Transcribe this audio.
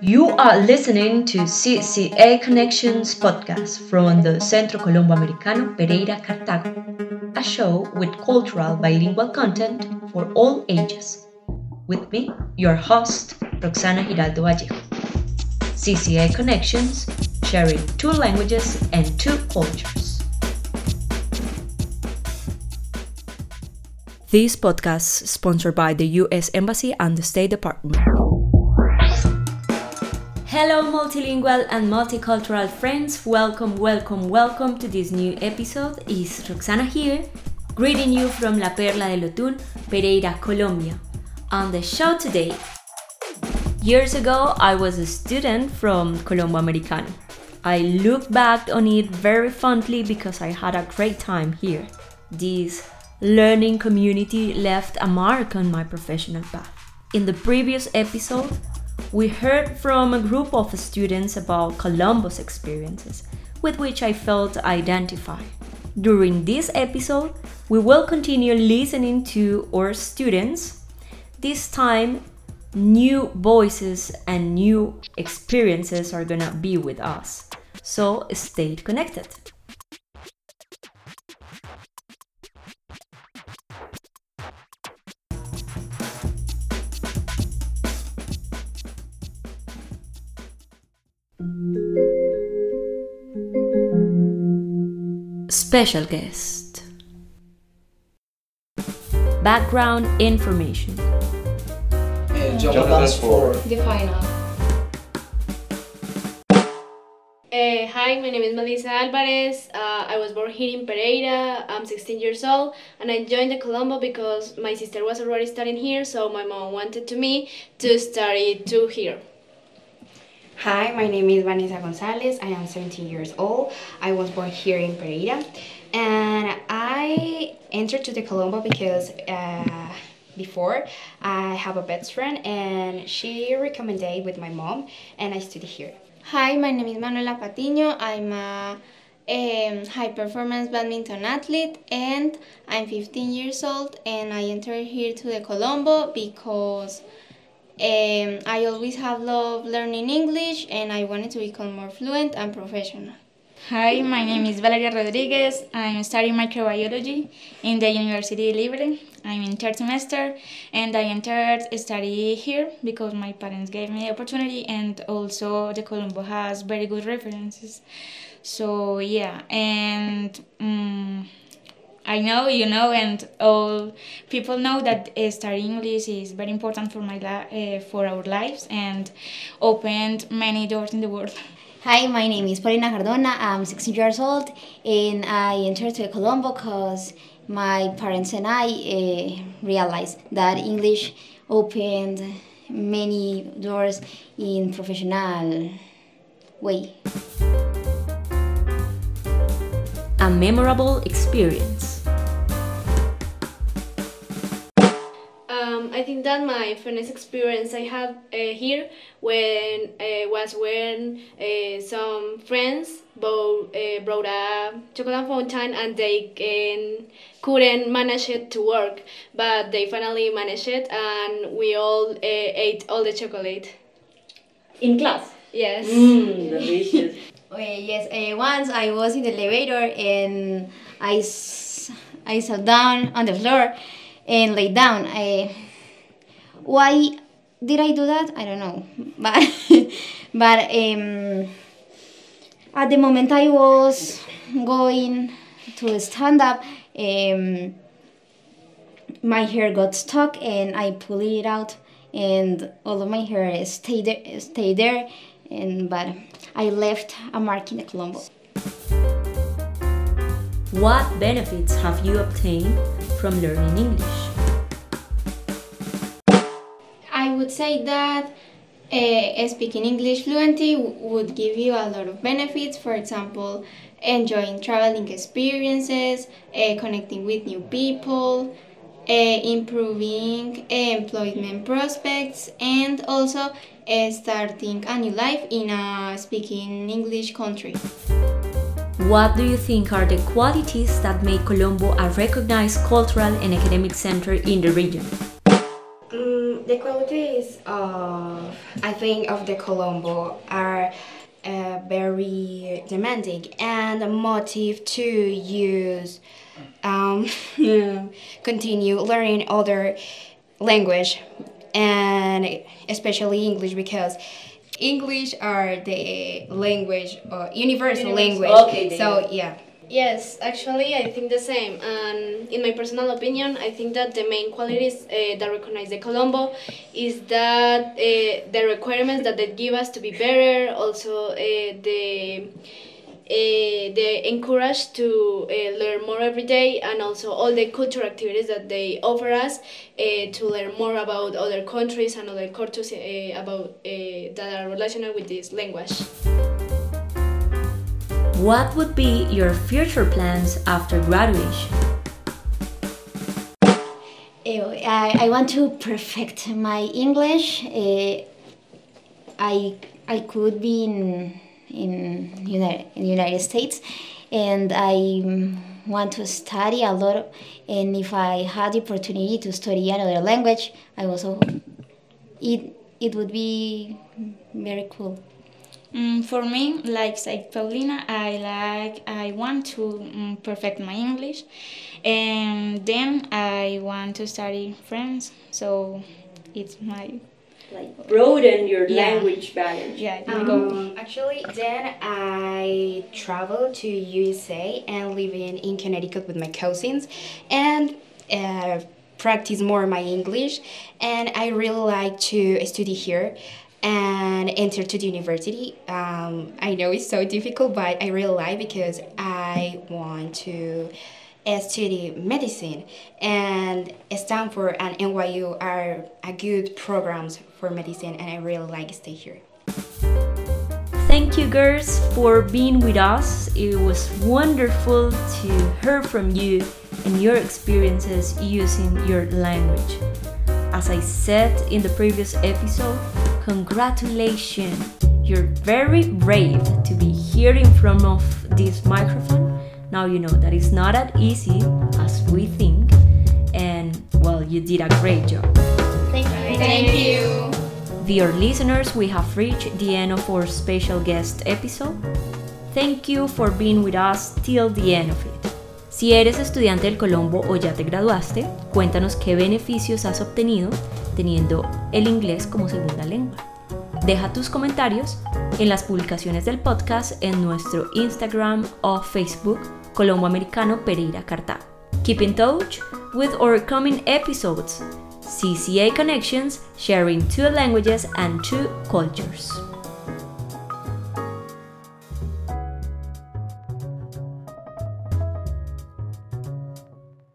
You are listening to CCA Connections podcast from the Centro Colombo Americano Pereira Cartago, a show with cultural bilingual content for all ages. With me, your host, Roxana Giraldo Vallejo. CCA Connections, sharing two languages and two cultures. This podcast is sponsored by the US Embassy and the State Department. Hello, multilingual and multicultural friends. Welcome, welcome, welcome to this new episode. It's Roxana here, greeting you from La Perla del Otún, Pereira, Colombia. On the show today, years ago I was a student from Colombo Americano. I look back on it very fondly because I had a great time here. This learning community left a mark on my professional path. In the previous episode, we heard from a group of students about Colombo's experiences, with which I felt identified. During this episode, we will continue listening to our students, this time, new voices and new experiences are gonna be with us. So stay connected. Special guest. Background information. And Jonathan's for The final. Uh, hi, my name is Melissa Alvarez. Uh, I was born here in Pereira. I'm 16 years old, and I joined the Colombo because my sister was already studying here, so my mom wanted to me to study too here. Hi, my name is Vanessa Gonzalez. I am 17 years old. I was born here in Pereira, and I entered to the Colombo because uh, before I have a best friend, and she recommended with my mom, and I study here. Hi, my name is Manuela Patiño. I'm a um, high performance badminton athlete and I'm 15 years old and I entered here to the Colombo because um, I always have loved learning English and I wanted to become more fluent and professional. Hi, my name is Valeria Rodriguez. I'm studying microbiology in the University Libre. I'm in third semester and I entered study here because my parents gave me the opportunity and also the Colombo has very good references. So yeah, and um, I know you know, and all people know that uh, studying English is very important for my li- uh, for our lives and opened many doors in the world. Hi, my name is Paulina Cardona. I'm 16 years old and I entered to Colombo because my parents and I uh, realized that English opened many doors in professional way. A memorable experience. I think that my funniest experience I had uh, here when uh, was when uh, some friends bought, uh, brought a chocolate fountain and they um, couldn't manage it to work, but they finally managed it and we all uh, ate all the chocolate. In class. Yes. Mmm, delicious. Uh, yes, uh, once I was in the elevator and I, s- I sat down on the floor and lay down. I, why did I do that? I don't know. But, but um, at the moment I was going to stand up, um, my hair got stuck and I pulled it out and all of my hair stayed there, stayed there and but I left a mark in the Colombo. What benefits have you obtained from learning English? Say that uh, speaking English fluently would give you a lot of benefits. For example, enjoying traveling experiences, uh, connecting with new people, uh, improving employment prospects, and also starting a new life in a speaking English country. What do you think are the qualities that make Colombo a recognized cultural and academic center in the region? The qualities of I think of the Colombo are uh, very demanding and a motive to use um, continue learning other language and especially English because English are the language uh, universal, language. Okay, so yeah. Yes, actually, I think the same. And in my personal opinion, I think that the main qualities uh, that recognize the Colombo is that uh, the requirements that they give us to be better, also uh, the uh, they encourage to uh, learn more every day, and also all the cultural activities that they offer us uh, to learn more about other countries and other cultures uh, about uh, that are related with this language. What would be your future plans after graduation? Eh, I, I want to perfect my English. Eh, I I could be in in United, United States, and I want to study a lot. And if I had the opportunity to study another language, I also it it would be very cool. Mm, for me, like said Paulina, I like I want to mm, perfect my English, and then I want to study French. So it's my Like broaden your Yeah. language barriers. yeah. I go. Um, actually, then I traveled to USA and living in Connecticut with my cousins, and uh, practice more my English. And I really like to study here and enter to the university. Um, I know it's so difficult, but I really like because I want to study medicine and Stanford and NYU are a good programs for medicine and I really like stay here. Thank you, girls, for being with us. It was wonderful to hear from you and your experiences using your language. As I said in the previous episode, congratulations! You're very brave to be here in front of this microphone. Now you know that it's not as easy as we think, and well, you did a great job. Thank you. Thank you. Dear listeners, we have reached the end of our special guest episode. Thank you for being with us till the end of it. Si eres estudiante del Colombo o ya te graduaste, cuéntanos qué beneficios has obtenido teniendo el inglés como segunda lengua. Deja tus comentarios en las publicaciones del podcast en nuestro Instagram o Facebook Colombo Americano Pereira Cartago. Keep in touch with our coming episodes. CCA Connections, sharing two languages and two cultures.